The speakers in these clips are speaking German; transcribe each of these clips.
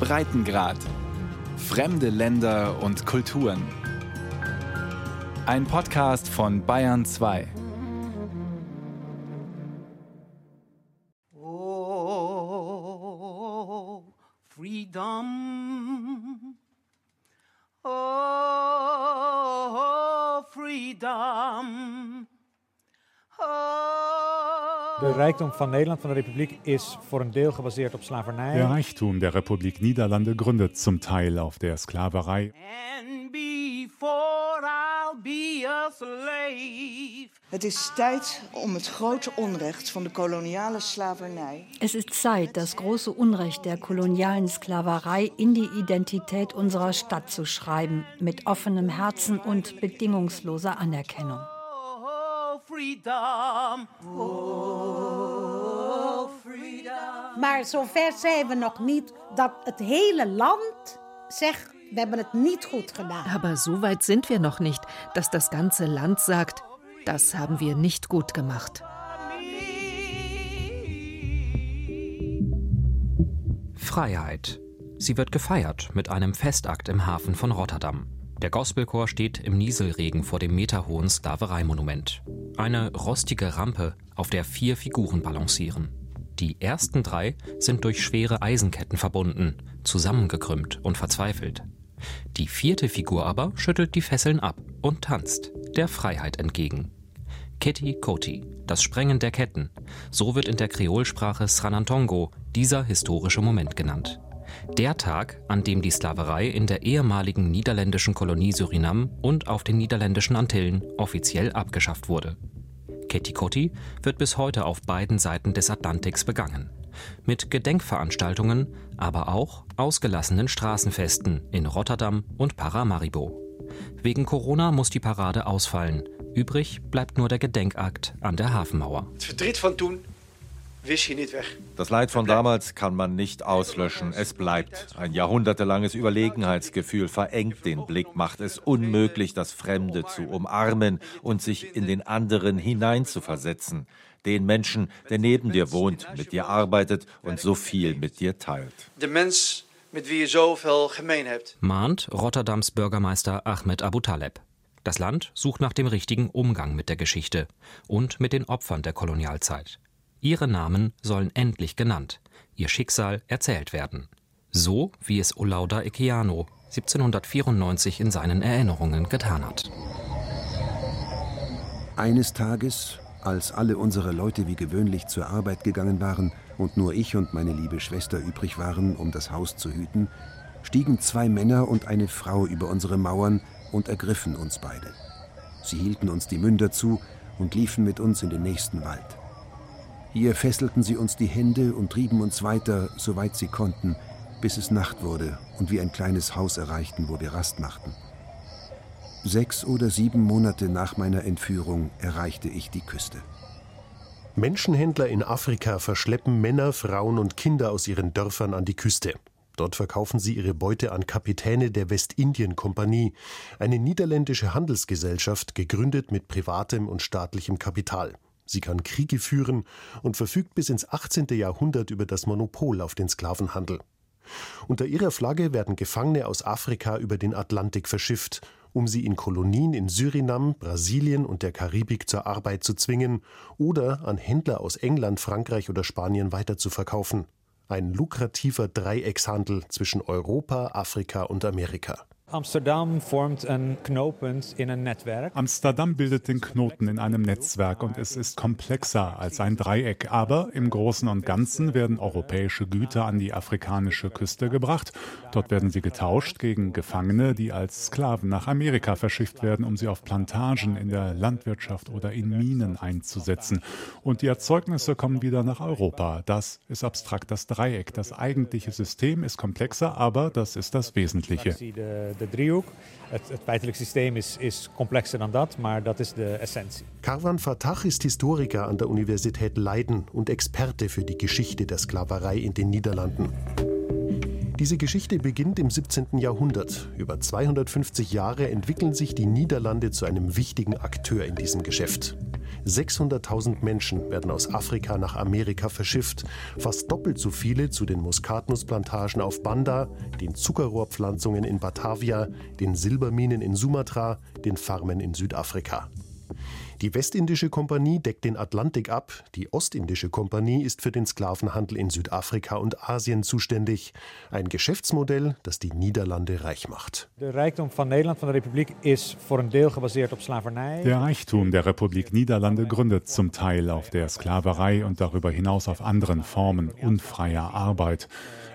Breitengrad. Fremde Länder und Kulturen. Ein Podcast von Bayern 2. Oh, freedom. Oh, freedom. De rijkdom van Nederland, van de Republiek, is voor een deel gebaseerd op slavernij. Der Reichtum der Republik Niederlande gründet zum Teil auf der Sklaverei. And before I'll be a slave. Het is tijd om het grote onrecht van de koloniale slavernij Es ist Zeit, das große Unrecht der kolonialen Sklaverei in die Identität unserer Stadt zu schreiben, mit offenem Herzen und bedingungsloser Anerkennung. Freedom. Oh, freedom. Maar zover zijn we nog niet dat het hele land zegt: we hebben het niet goed gedaan. Aber so weit sind wir noch nicht, dass das ganze Land sagt, das haben wir nicht gut gemacht. Freiheit. Sie wird gefeiert mit einem Festakt im Hafen von Rotterdam. Der Gospelchor steht im Nieselregen vor dem meterhohen Sklavereimonument. Eine rostige Rampe, auf der vier Figuren balancieren. Die ersten drei sind durch schwere Eisenketten verbunden, zusammengekrümmt und verzweifelt. Die vierte Figur aber schüttelt die Fesseln ab und tanzt, der Freiheit entgegen. Kitty Koti, das Sprengen der Ketten. So wird in der Kreolsprache Sranantongo dieser historische Moment genannt. Der Tag, an dem die Sklaverei in der ehemaligen niederländischen Kolonie Surinam und auf den niederländischen Antillen offiziell abgeschafft wurde. Ketikoti wird bis heute auf beiden Seiten des Atlantiks begangen. Mit Gedenkveranstaltungen, aber auch ausgelassenen Straßenfesten in Rotterdam und Paramaribo. Wegen Corona muss die Parade ausfallen. Übrig bleibt nur der Gedenkakt an der Hafenmauer. Het verdriet van toen weg. Das Leid von damals kann man nicht auslöschen. Es bleibt. Ein jahrhundertelanges Überlegenheitsgefühl verengt den Blick, macht es unmöglich, das Fremde zu umarmen und sich in den anderen hineinzuversetzen. Den Menschen, der neben dir wohnt, mit dir arbeitet und so viel mit dir teilt. De mens met wie je zoveel gemeen hebt. mahnt Rotterdams Bürgermeister Ahmed Abu Taleb. Das Land sucht nach dem richtigen Umgang mit der Geschichte und mit den Opfern der Kolonialzeit. Ihre Namen sollen endlich genannt, ihr Schicksal erzählt werden. So wie es Olauda Ekeano 1794 in seinen Erinnerungen getan hat. Eines Tages, als alle unsere Leute wie gewöhnlich zur Arbeit gegangen waren und nur ich und meine liebe Schwester übrig waren, um das Haus zu hüten, stiegen zwei Männer und eine Frau über unsere Mauern und ergriffen uns beide. Sie hielten uns die Münder zu und liefen mit uns in den nächsten Wald. Hier fesselten sie uns die Hände und trieben uns weiter, soweit sie konnten, bis es Nacht wurde und wir ein kleines Haus erreichten, wo wir Rast machten. Sechs oder sieben Monate nach meiner Entführung erreichte ich die Küste. Menschenhändler in Afrika verschleppen Männer, Frauen und Kinder aus ihren Dörfern an die Küste. Dort verkaufen sie ihre Beute an Kapitäne der Westindien-Kompanie, eine niederländische Handelsgesellschaft, gegründet mit privatem und staatlichem Kapital. Sie kann Kriege führen und verfügt bis ins 18. Jahrhundert über das Monopol auf den Sklavenhandel. Unter ihrer Flagge werden Gefangene aus Afrika über den Atlantik verschifft, um sie in Kolonien in Surinam, Brasilien und der Karibik zur Arbeit zu zwingen oder an Händler aus England, Frankreich oder Spanien weiterzuverkaufen. Ein lukrativer Dreieckshandel zwischen Europa, Afrika und Amerika. Amsterdam bildet den Knoten in einem Netzwerk und es ist komplexer als ein Dreieck. Aber im Großen und Ganzen werden europäische Güter an die afrikanische Küste gebracht. Dort werden sie getauscht gegen Gefangene, die als Sklaven nach Amerika verschifft werden, um sie auf Plantagen in der Landwirtschaft oder in Minen einzusetzen. Und die Erzeugnisse kommen wieder nach Europa. Das ist abstrakt das Dreieck. Das eigentliche System ist komplexer, aber das ist das Wesentliche. De, driehoek. Het, het feitelijk systeem is, is complexer dan dat, maar dat is de essentie. Karwan Fatah ist Historiker an der Universität Leiden und Experte für die Geschichte der Sklaverei in den Niederlanden. Diese Geschichte beginnt im 17. Jahrhundert. Über 250 Jahre entwickeln sich die Niederlande zu einem wichtigen Akteur in diesem Geschäft. 600.000 Menschen werden aus Afrika nach Amerika verschifft, fast doppelt so viele zu den Muskatnussplantagen auf Banda, den Zuckerrohrpflanzungen in Batavia, den Silberminen in Sumatra, den Farmen in Südafrika. Die Westindische Kompanie deckt den Atlantik ab, die Ostindische Kompanie ist für den Sklavenhandel in Südafrika und Asien zuständig. Ein Geschäftsmodell, das die Niederlande reich macht. Der Reichtum von Nederland, von der Republik, ist voor een deel gebaseerd op slavernij. Der Reichtum der Republik Niederlande gründet zum Teil auf der Sklaverei und darüber hinaus auf anderen Formen unfreier Arbeit.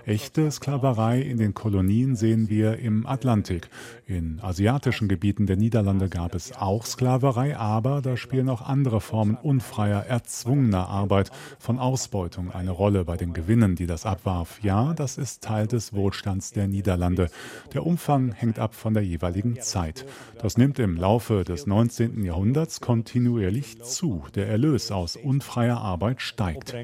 Echte Sklaverei in den Kolonien sehen wir im Atlantik. In asiatischen Gebieten der Niederlande gab es auch Sklaverei, aber da spielen auch andere Formen unfreier, erzwungener Arbeit von Ausbeutung eine Rolle bei den Gewinnen, die das abwarf. Ja, das ist Teil des Wohlstands der Niederlande. Der Umfang hängt ab von der jeweiligen Zeit. Das nimmt im Laufe des 19. Jahrhunderts kontinuierlich zu. Der Erlös aus unfreier Arbeit steigt.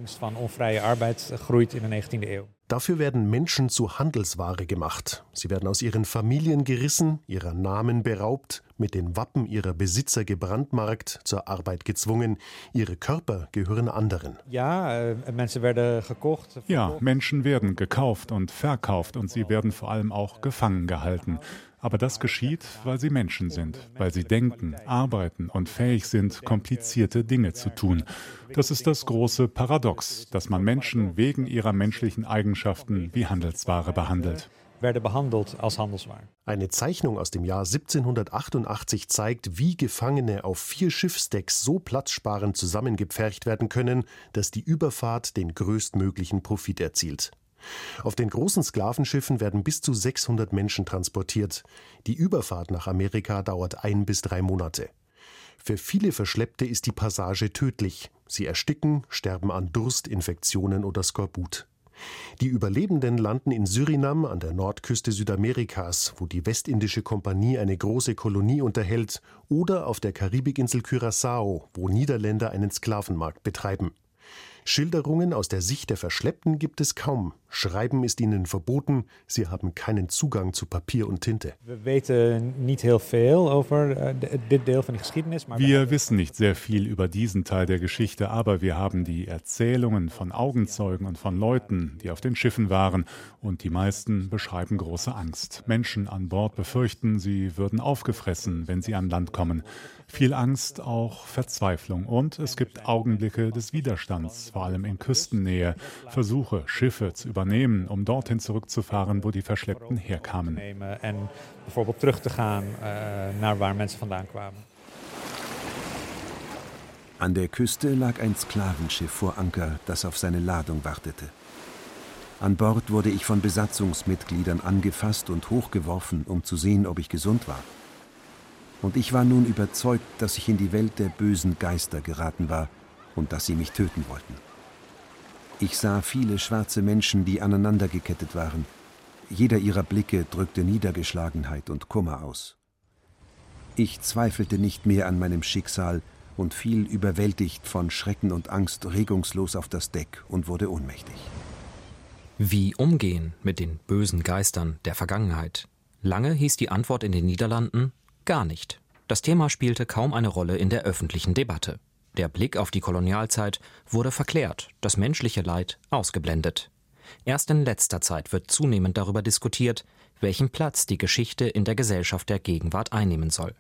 Van onvrije arbeid groeit in de 19e eeuw. Dafür werden Menschen zu Handelsware gemacht. Sie werden aus ihren Familien gerissen, ihrer Namen beraubt, mit den Wappen ihrer Besitzer gebrandmarkt, zur Arbeit gezwungen. Ihre Körper gehören anderen. Ja, Menschen werden gekocht. Ja, Menschen werden gekauft und verkauft und sie werden vor allem auch gefangen gehalten. Aber das geschieht, weil sie Menschen sind, weil sie denken, arbeiten und fähig sind, komplizierte Dinge zu tun. Das ist das große Paradox, dass man Menschen wegen ihrer menschlichen Eigenschaften wie Handelsware behandelt werden behandelt als Handelsware. Eine Zeichnung aus dem Jahr 1788 zeigt, wie Gefangene auf vier Schiffsdecks so platzsparend zusammengepfercht werden können, dass die Überfahrt den größtmöglichen Profit erzielt. Auf den großen Sklavenschiffen werden bis zu 600 Menschen transportiert. Die Überfahrt nach Amerika dauert ein bis drei Monate. Für viele Verschleppte ist die Passage tödlich. Sie ersticken, sterben an Durst, Infektionen oder Skorbut. Die Überlebenden landen in Surinam an der Nordküste Südamerikas, wo die Westindische Kompanie eine große Kolonie unterhält, oder auf der Karibikinsel Curaçao, wo Niederländer einen Sklavenmarkt betreiben. Schilderungen aus der Sicht der Verschleppten gibt es kaum. Schreiben ist ihnen verboten. Sie haben keinen Zugang zu Papier und Tinte. Wir geschiedenis. Wir wissen nicht sehr viel über diesen Teil der Geschichte, aber wir haben die Erzählungen von Augenzeugen und von Leuten, die auf den Schiffen waren. Und die meisten beschreiben große Angst. Menschen an Bord befürchten, sie würden aufgefressen, wenn sie an Land kommen. Viel Angst, auch Verzweiflung. Und es gibt Augenblicke des Widerstands, vor allem in Küstennähe. Versuche, Schiffe zu übernehmen, um dorthin zurückzufahren, wo die Verschleppten herkamen. An der Küste lag ein Sklavenschiff vor Anker, das auf seine Ladung wartete. An Bord wurde ich von Besatzungsmitgliedern angefasst und hochgeworfen, um zu sehen, ob ich gesund war und ich war nun überzeugt, dass ich in die Welt der bösen Geister geraten war und dass sie mich töten wollten. Ich sah viele schwarze Menschen, die aneinandergekettet waren. Jeder ihrer Blicke drückte Niedergeschlagenheit und Kummer aus. Ich zweifelte nicht mehr an meinem Schicksal und fiel überwältigt von Schrecken und Angst regungslos auf das Deck und wurde ohnmächtig. Wie umgehen mit den bösen Geistern der Vergangenheit? Lange hieß die Antwort in den Niederlanden Gar nicht. Das Thema spielte kaum eine Rolle in der öffentlichen Debatte. Der Blick auf die Kolonialzeit wurde verklärt, das menschliche Leid ausgeblendet. Erst in letzter Zeit wird zunehmend darüber diskutiert, welchen Platz die Geschichte in der Gesellschaft der Gegenwart einnehmen soll.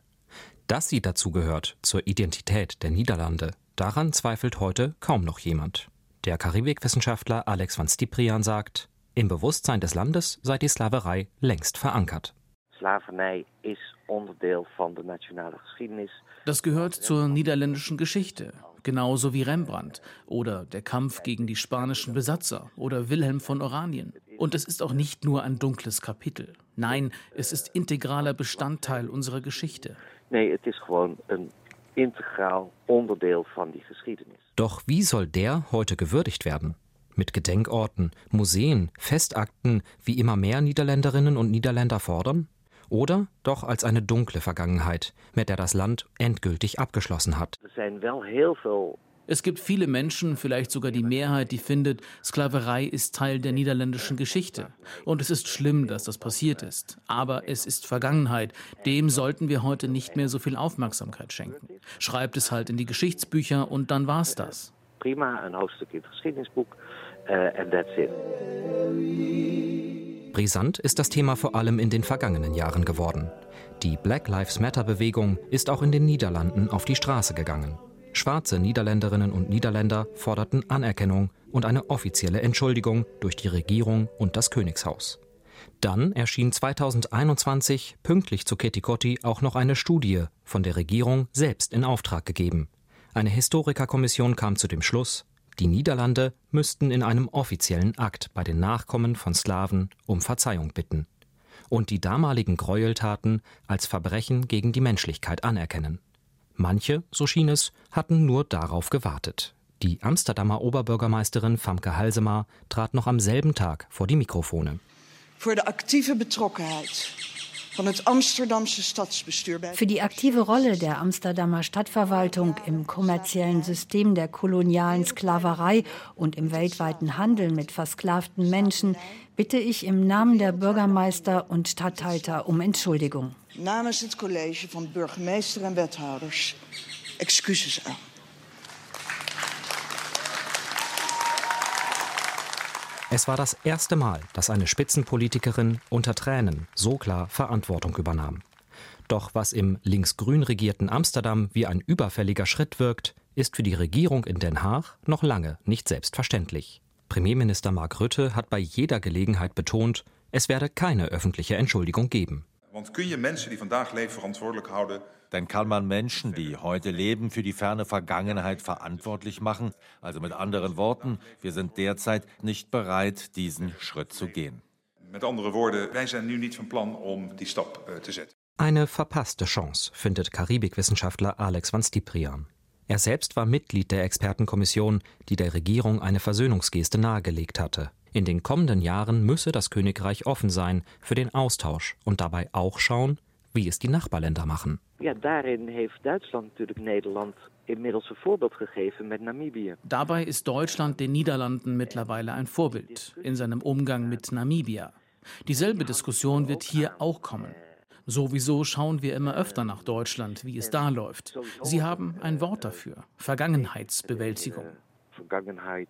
Dass sie dazu gehört zur Identität der Niederlande, daran zweifelt heute kaum noch jemand. Der Karibikwissenschaftler Alex van Stiprian sagt, im Bewusstsein des Landes sei die Sklaverei längst verankert. Slavernij is Das gehört zur niederländischen Geschichte, genauso wie Rembrandt oder der Kampf gegen die spanischen Besatzer oder Wilhelm von Oranien. Und es ist auch nicht nur ein dunkles Kapitel. Nein, es ist integraler Bestandteil unserer Geschichte. Nee, het is gewoon een integraal onderdeel van die geschiedenis. Doch wie soll der heute gewürdigt werden? Mit Gedenkorten, Museen, Festakten, wie immer mehr Niederländerinnen und Niederländer fordern? Oder doch als eine dunkle Vergangenheit, mit der das Land endgültig abgeschlossen hat. Es gibt viele Menschen, vielleicht sogar die Mehrheit, die findet, Sklaverei ist Teil der niederländischen Geschichte. Und es ist schlimm, dass das passiert ist. Aber es ist Vergangenheit. Dem sollten wir heute nicht mehr so viel Aufmerksamkeit schenken. Schreibt es halt in die Geschichtsbücher und dann war's das. Prima, ein hoofdstuk in het geschiedenisboek uh, and that's it. Brisant ist das Thema vor allem in den vergangenen Jahren geworden. Die Black Lives Matter-Bewegung ist auch in den Niederlanden auf die Straße gegangen. Schwarze Niederländerinnen und Niederländer forderten Anerkennung und eine offizielle Entschuldigung durch die Regierung und das Königshaus. Dann erschien 2021 pünktlich zu Ketikotti auch noch eine Studie von der Regierung selbst in Auftrag gegeben. Eine Historikerkommission kam zu dem Schluss, die Niederlande müssten in einem offiziellen Akt bei den Nachkommen von Sklaven um Verzeihung bitten und die damaligen Gräueltaten als Verbrechen gegen die Menschlichkeit anerkennen. Manche, so schien es, hatten nur darauf gewartet. Die Amsterdamer Oberbürgermeisterin Famke Halsema trat noch am selben Tag vor die Mikrofone. Für die aktive Betrockenheit für die aktive Rolle der Amsterdamer Stadtverwaltung im kommerziellen System der kolonialen Sklaverei und im weltweiten Handel mit versklavten Menschen bitte ich im Namen der Bürgermeister und Statthalter um Entschuldigung. Namens het college van burgemeester en wethouders excuses aan. Es war das erste Mal, dass eine Spitzenpolitikerin unter Tränen so klar Verantwortung übernahm. Doch was im linksgrün regierten Amsterdam wie ein überfälliger Schritt wirkt, ist für die Regierung in Den Haag noch lange nicht selbstverständlich. Premierminister Mark Rutte hat bei jeder Gelegenheit betont, es werde keine öffentliche Entschuldigung geben. Want kun je mensen die vandaag leven verantwoordelijk houden dann kann man Menschen, die heute leben, für die ferne Vergangenheit verantwortlich machen. Also mit anderen Worten, wir sind derzeit nicht bereit, diesen Schritt zu gehen. Mit anderen Worten, wij zijn nu niet van plan om die stap uh, te zetten. Eine verpasste Chance, findet Karibikwissenschaftler Alex van Stiprian. Er selbst war Mitglied der Expertenkommission, die der Regierung eine Versöhnungsgeste nahegelegt hatte. In den kommenden Jahren müsse das Königreich offen sein für den Austausch und dabei auch schauen, wie es die Nachbarländer machen. Ja, daarin heeft Duitsland natuurlijk Nederland inmiddels een voorbeeld gegeven met Namibië. Dabei ist Deutschland den Niederlanden mittlerweile ein Vorbild in seinem Umgang mit Namibia. Dieselbe Diskussion wird hier auch kommen. Sowieso schauen wir immer öfter nach Deutschland, wie es da läuft. Sie haben ein Wort dafür: Vergangenheitsbewältigung. Vergangenheit,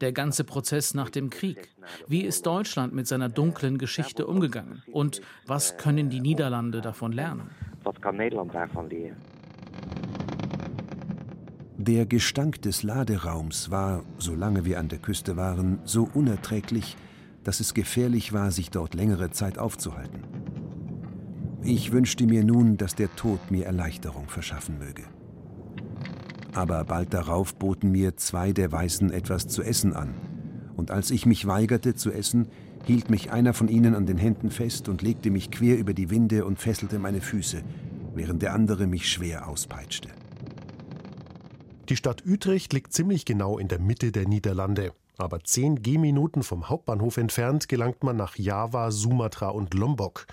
der ganze Prozess nach dem Krieg. Wie ist Deutschland mit seiner dunklen Geschichte umgegangen? Und was können die Niederlande davon lernen? Was kann Nederland davon lernen? Der Gestank des Laderaums war, solange wir an der Küste waren, so unerträglich, dass es gefährlich war, sich dort längere Zeit aufzuhalten. Ich wünschte mir nun, dass der Tod mir Erleichterung verschaffen möge aber bald darauf boten mir zwei der Weißen etwas zu essen an. Und als ich mich weigerte zu essen, hielt mich einer von ihnen an den Händen fest und legte mich quer über die Winde und fesselte meine Füße, während der andere mich schwer auspeitschte. Die Stadt Utrecht liegt ziemlich genau in der Mitte der Niederlande. Aber zehn Gehminuten vom Hauptbahnhof entfernt gelangt man nach Java, Sumatra und Lombok.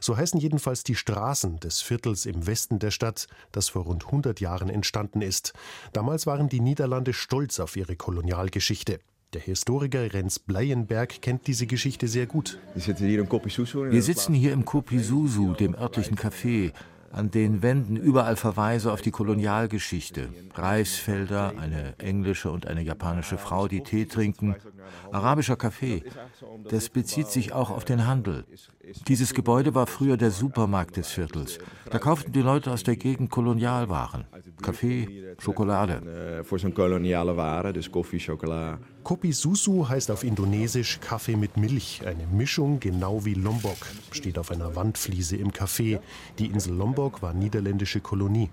So heißen jedenfalls die Straßen des Viertels im Westen der Stadt, das vor rund 100 Jahren entstanden ist. Damals waren die Niederlande stolz auf ihre Kolonialgeschichte. Der Historiker Rens Bleienberg kennt diese Geschichte sehr gut. Wir sitzen hier im Kopisusu, dem örtlichen Café. An den Wänden überall Verweise auf die Kolonialgeschichte. Reisfelder, eine englische und eine japanische Frau, die Tee trinken, arabischer Kaffee. Das bezieht sich auch auf den Handel. Dieses Gebäude war früher der Supermarkt des Viertels. Da kauften die Leute aus der Gegend Kolonialwaren. Kaffee, Schokolade. Kopi Susu heißt auf Indonesisch Kaffee mit Milch, eine Mischung genau wie Lombok, steht auf einer Wandfliese im Café. Die Insel Lombok war niederländische Kolonie.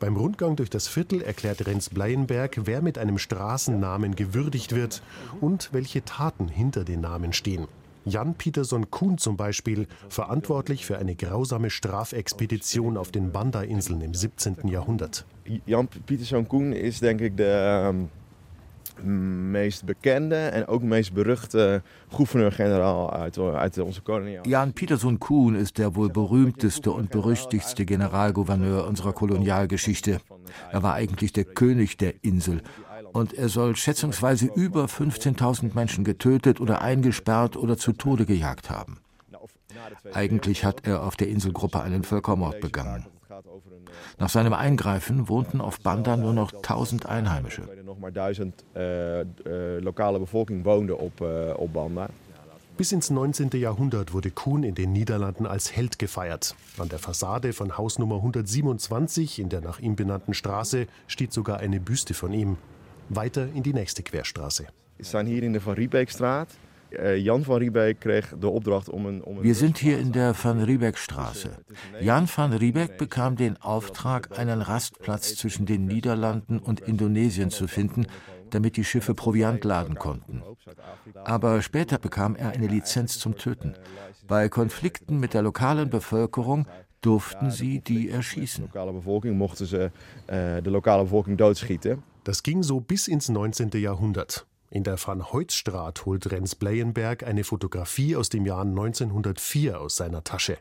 Beim Rundgang durch das Viertel erklärt Renz Bleienberg, wer mit einem Straßennamen gewürdigt wird und welche Taten hinter den Namen stehen. Jan Peterson Kuhn zum Beispiel, verantwortlich für eine grausame Strafexpedition auf den Banda-Inseln im 17. Jahrhundert. Jan Peterson Kuhn ist, denke ich, der, meest bekende en ook meest beruchte gouverneur-generaal uit, uit onze koloniale. Jan Pieterson Kuhn ist der wohl berühmteste und berüchtigste Generalgouverneur unserer Kolonialgeschichte. Er war eigentlich der König der Insel und er soll schätzungsweise über 15.000 Menschen getötet oder eingesperrt oder zu Tode gejagt haben. Eigentlich hat er auf der Inselgruppe einen Völkermord begangen. Nach seinem Eingreifen wohnten auf Banda nur noch 1000 Einheimische. Noch maar 1000 lokale Bevolking woonde op, äh, op Banda. Bis ins 19. Jahrhundert wurde Kuhn in den Niederlanden als Held gefeiert. An der Fassade von Haus Nummer 127 in der nach ihm benannten Straße steht sogar eine Büste von ihm. Weiter in die nächste Querstraße. Wir sind hier in der Van Riebeekstraat. Äh, Jan van Riebeek kreeg de opdracht om een. Wir sind hier in der Van Riebeekstraße. Jan van Riebeek bekam den Auftrag, einen Rastplatz zwischen den Niederlanden und Indonesien zu finden, damit die Schiffe Proviant laden konnten. Aber später bekam er eine Lizenz zum Töten. Bei Konflikten mit der lokalen Bevölkerung durften sie die erschießen. De lokale bevolking mochten ze uh, de lokale bevolking doodschieten. Das ging so bis ins 19. Jahrhundert. In der Van Hoytstraat holt Rens Bleyenberg eine Fotografie aus dem Jahr 1904 aus seiner Tasche.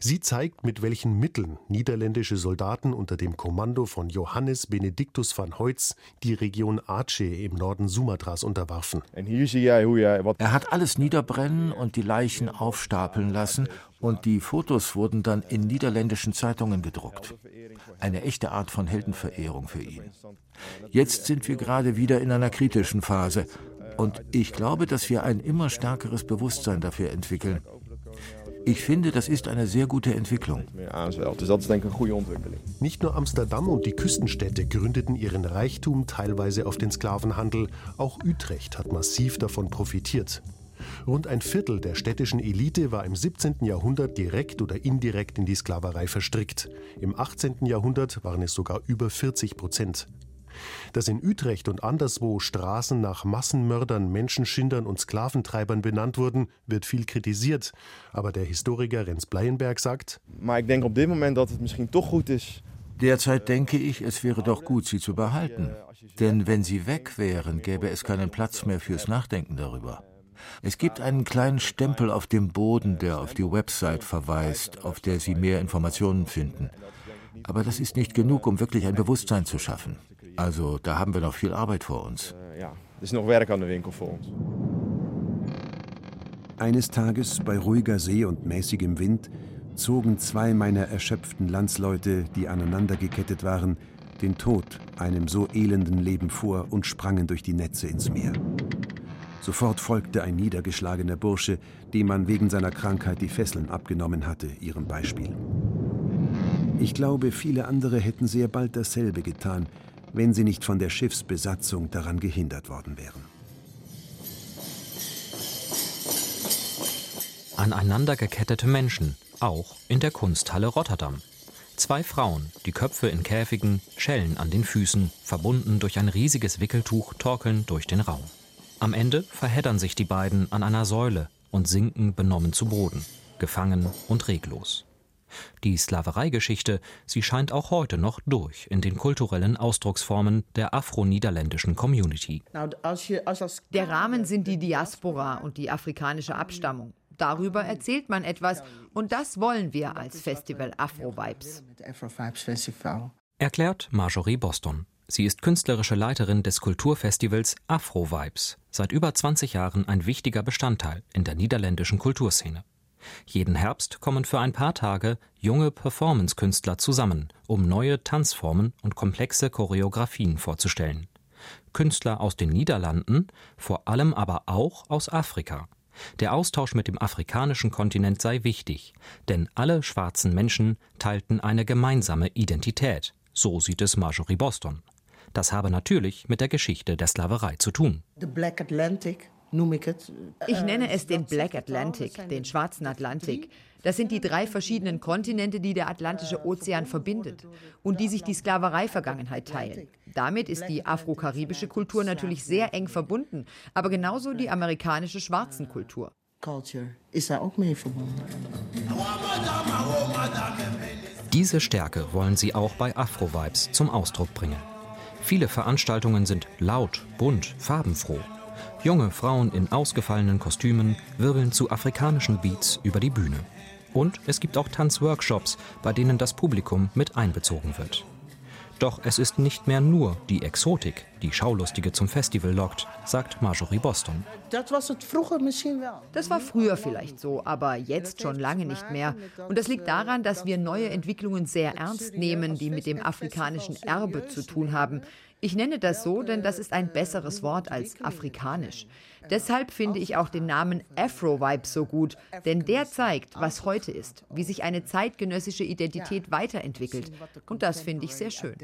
Sie zeigt, mit welchen Mitteln niederländische Soldaten unter dem Kommando von Johannes Benedictus van Hoyts die Region Aceh im Norden Sumatras unterwarfen. Er hat alles niederbrennen und die Leichen aufstapeln lassen und die Fotos wurden dann in niederländischen Zeitungen gedruckt. Eine echte Art von Heldenverehrung für ihn. Jetzt sind wir gerade wieder in einer kritischen Phase und ich glaube, dass wir ein immer stärkeres Bewusstsein dafür entwickeln. Ich finde, das ist eine sehr gute Entwicklung. Nicht nur Amsterdam und die Küstenstädte gründeten ihren Reichtum teilweise auf den Sklavenhandel, auch Utrecht hat massiv davon profitiert. Rund ein Viertel der städtischen Elite war im 17. Jahrhundert direkt oder indirekt in die Sklaverei verstrickt. Im 18. Jahrhundert waren es sogar über 40 Prozent. Dass in Utrecht und anderswo Straßen nach Massenmördern, Menschenschindern und Sklaventreibern benannt wurden, wird viel kritisiert. Aber der Historiker Rens Bleienberg sagt: Maar ik denk op dit moment dat het misschien toch goed is. Derzeit denke ich, es wäre doch gut, sie zu behalten. Denn wenn sie weg wären, gäbe es keinen Platz mehr fürs Nachdenken darüber. Es gibt einen kleinen Stempel auf dem Boden, der auf die Website verweist, auf der Sie mehr Informationen finden. Aber das ist nicht genug, um wirklich ein Bewusstsein zu schaffen. Also da haben wir noch viel Arbeit vor uns. Ja, er ist noch Werk an der Winkel vor uns. Eines Tages bei ruhiger See und mäßigem Wind zogen zwei meiner erschöpften Landsleute, die aneinander gekettet waren, den Tod einem so elenden Leben vor und sprangen durch die Netze ins Meer. Sofort folgte ein niedergeschlagener Bursche, dem man wegen seiner Krankheit die Fesseln abgenommen hatte, ihrem Beispiel. Ich glaube, viele andere hätten sehr bald dasselbe getan, wenn sie nicht von der Schiffsbesatzung daran gehindert worden wären. Aneinandergekettete Menschen, auch in der Kunsthalle Rotterdam. Zwei Frauen, die Köpfe in Käfigen, Schellen an den Füßen, verbunden durch ein riesiges Wickeltuch, torkeln durch den Raum. Am Ende verheddern sich die beiden an einer Säule und sinken benommen zu Boden, gefangen und reglos. Die Sklavereigeschichte, sie scheint auch heute noch durch in den kulturellen Ausdrucksformen der afro-niederländischen Community. Der Rahmen sind die Diaspora und die afrikanische Abstammung. Darüber erzählt man etwas und das wollen wir als Festival Afro Vibes. Erklärt Marjorie Boston. Sie ist künstlerische Leiterin des Kulturfestivals Afro Vibes, seit über 20 Jahren ein wichtiger Bestandteil in der niederländischen Kulturszene. Jeden Herbst kommen für ein paar Tage junge Performance-Künstler zusammen, um neue Tanzformen und komplexe Choreografien vorzustellen. Künstler aus den Niederlanden, vor allem aber auch aus Afrika. Der Austausch mit dem afrikanischen Kontinent sei wichtig, denn alle schwarzen Menschen teilten eine gemeinsame Identität. So sieht es Marjorie Boston. Das habe natürlich mit der Geschichte der Sklaverei zu tun. Ich nenne es den Black Atlantic, den schwarzen Atlantik. Das sind die drei verschiedenen Kontinente, die der Atlantische Ozean verbindet und die sich die Sklaverei-Vergangenheit teilen. Damit ist die afro-karibische Kultur natürlich sehr eng verbunden, aber genauso die amerikanische schwarzen Kultur. Diese Stärke wollen sie auch bei Afro-Vibes zum Ausdruck bringen. Viele Veranstaltungen sind laut, bunt, farbenfroh. Junge Frauen in ausgefallenen Kostümen wirbeln zu afrikanischen Beats über die Bühne. Und es gibt auch Tanzworkshops, bei denen das Publikum mit einbezogen wird. Doch es ist nicht mehr nur die Exotik, die Schaulustige zum Festival lockt, sagt Marjorie Boston. Das war früher vielleicht so, aber jetzt schon lange nicht mehr. Und das liegt daran, dass wir neue Entwicklungen sehr ernst nehmen, die mit dem afrikanischen Erbe zu tun haben. Ich nenne das so, denn das ist ein besseres Wort als afrikanisch. Deshalb finde ich auch den Namen Afro-Vibe so gut, denn der zeigt, was heute ist, wie sich eine zeitgenössische Identität weiterentwickelt. Und das finde ich sehr schön.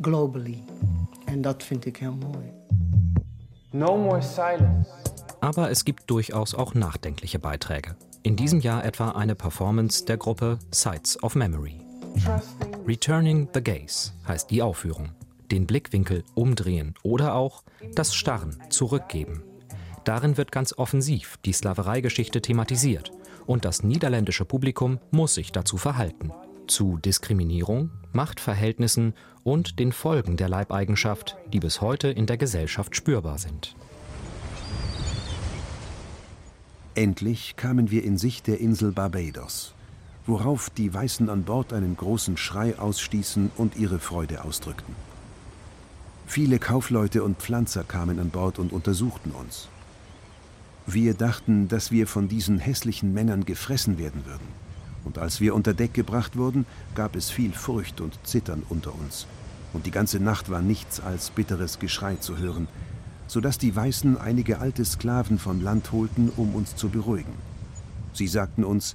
Globally. Mooi. No more silence. Aber es gibt durchaus auch nachdenkliche Beiträge. In diesem Jahr etwa eine Performance der Gruppe Sights of Memory. Returning the Gaze heißt die Aufführung. Den Blickwinkel umdrehen oder auch das Starren zurückgeben. Darin wird ganz offensiv die Sklavereigeschichte thematisiert und das niederländische Publikum muss sich dazu verhalten. Zu Diskriminierung, Machtverhältnissen und den Folgen der Leibeigenschaft, die bis heute in der Gesellschaft spürbar sind. Endlich kamen wir in Sicht der Insel Barbados worauf die Weißen an Bord einen großen Schrei ausstießen und ihre Freude ausdrückten. Viele Kaufleute und Pflanzer kamen an Bord und untersuchten uns. Wir dachten, dass wir von diesen hässlichen Männern gefressen werden würden. Und als wir unter Deck gebracht wurden, gab es viel Furcht und Zittern unter uns. Und die ganze Nacht war nichts als bitteres Geschrei zu hören, sodass die Weißen einige alte Sklaven von Land holten, um uns zu beruhigen. Sie sagten uns,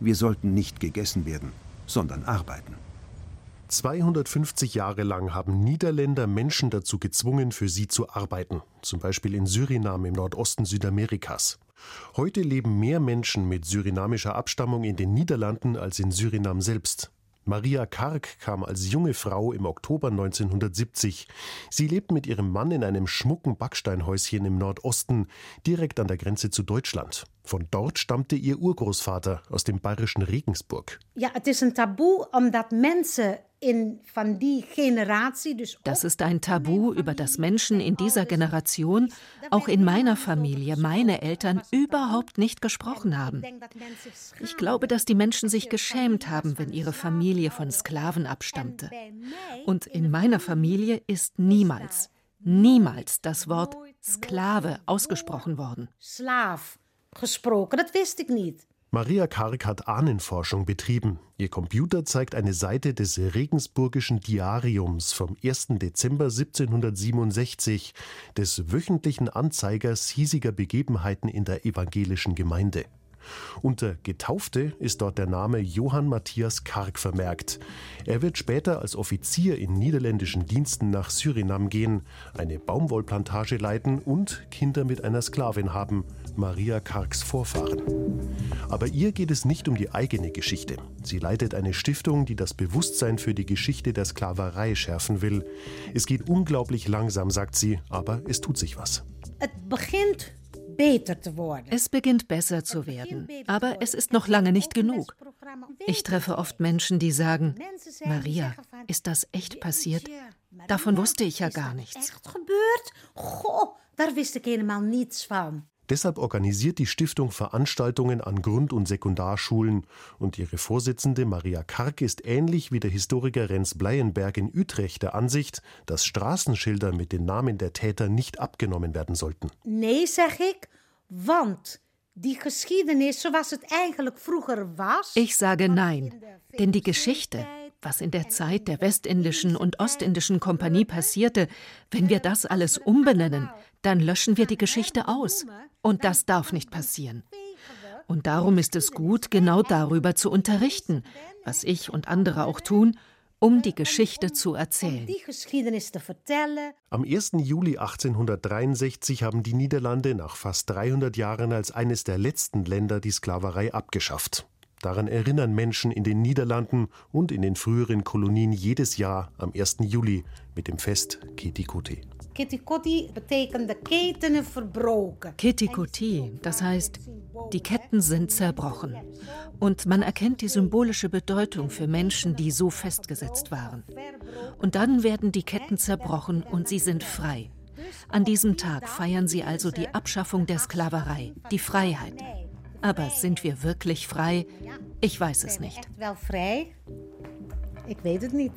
wir sollten nicht gegessen werden, sondern arbeiten. 250 Jahre lang haben Niederländer Menschen dazu gezwungen, für sie zu arbeiten, zum Beispiel in Suriname im Nordosten Südamerikas. Heute leben mehr Menschen mit surinamischer Abstammung in den Niederlanden als in Surinam selbst. Maria Karg kam als junge Frau im Oktober 1970. Sie lebt mit ihrem Mann in einem schmucken Backsteinhäuschen im Nordosten, direkt an der Grenze zu Deutschland. Von dort stammte ihr Urgroßvater aus dem bayerischen Regensburg. Ja, es ist ein Tabu, omdat Menschen in van die generatie dus Das ist ein Tabu, über das Menschen in dieser Generation, auch in meiner Familie, meine Eltern überhaupt nicht gesprochen haben. Ich glaube, dass die Menschen sich geschämt haben, wenn ihre Familie von Sklaven abstammte. Und in meiner Familie ist niemals, niemals das Wort Sklave ausgesprochen worden. Slaaf gesprochen, das wist ich nicht. Maria Karg hat Ahnenforschung betrieben. Ihr Computer zeigt eine Seite des Regensburgischen Diariums vom 1. Dezember 1767, des wöchentlichen Anzeigers hiesiger Begebenheiten in der evangelischen Gemeinde. Unter Getaufte ist dort der Name Johann Matthias Karg vermerkt. Er wird später als Offizier in niederländischen Diensten nach Surinam gehen, eine Baumwollplantage leiten und Kinder mit einer Sklavin haben, Maria Kargs Vorfahren. Aber ihr geht es nicht um die eigene Geschichte. Sie leitet eine Stiftung, die das Bewusstsein für die Geschichte der Sklaverei schärfen will. Es geht unglaublich langsam, sagt sie, aber es tut sich was. Es beginnt es beginnt besser zu werden, aber es ist noch lange nicht genug. Ich treffe oft Menschen, die sagen, Maria, ist das echt passiert? Davon wusste ich ja gar nichts. Echt gebeurd? Goh, da wist ich helemaal niets van. Deshalb organisiert die Stiftung Veranstaltungen an Grund- und Sekundarschulen und ihre Vorsitzende Maria Kark ist ähnlich wie der Historiker Renz Bleienberg in Utrecht der Ansicht, dass Straßenschilder mit den Namen der Täter nicht abgenommen werden sollten. Nee, zeg ich, want die Geschiedenis zoals het eigenlijk vroeger was. Ich sage nein, denn die Geschichte, was in der Zeit der Westindischen und Ostindischen Kompanie passierte, wenn wir das alles umbenennen, dann löschen wir die Geschichte aus. Und das darf nicht passieren. Und darum ist es gut, genau darüber zu unterrichten, was ich und andere auch tun, um die Geschichte zu erzählen. Am 1. Juli 1863 haben die Niederlande nach fast 300 Jahren als eines der letzten Länder die Sklaverei abgeschafft. Daran erinnern Menschen in den Niederlanden und in den früheren Kolonien jedes Jahr am 1. Juli mit dem Fest Kitikoti. Kitikoti betekende ketenen verbroken. Kitikoti, das heißt Die Ketten sind zerbrochen. Und man erkennt die symbolische Bedeutung für Menschen, die so festgesetzt waren. Und dann werden die Ketten zerbrochen und sie sind frei. An diesem Tag feiern sie also die Abschaffung der Sklaverei, die Freiheit. Aber sind wir wirklich frei? Ich weiß es nicht. Ich weiß es nicht.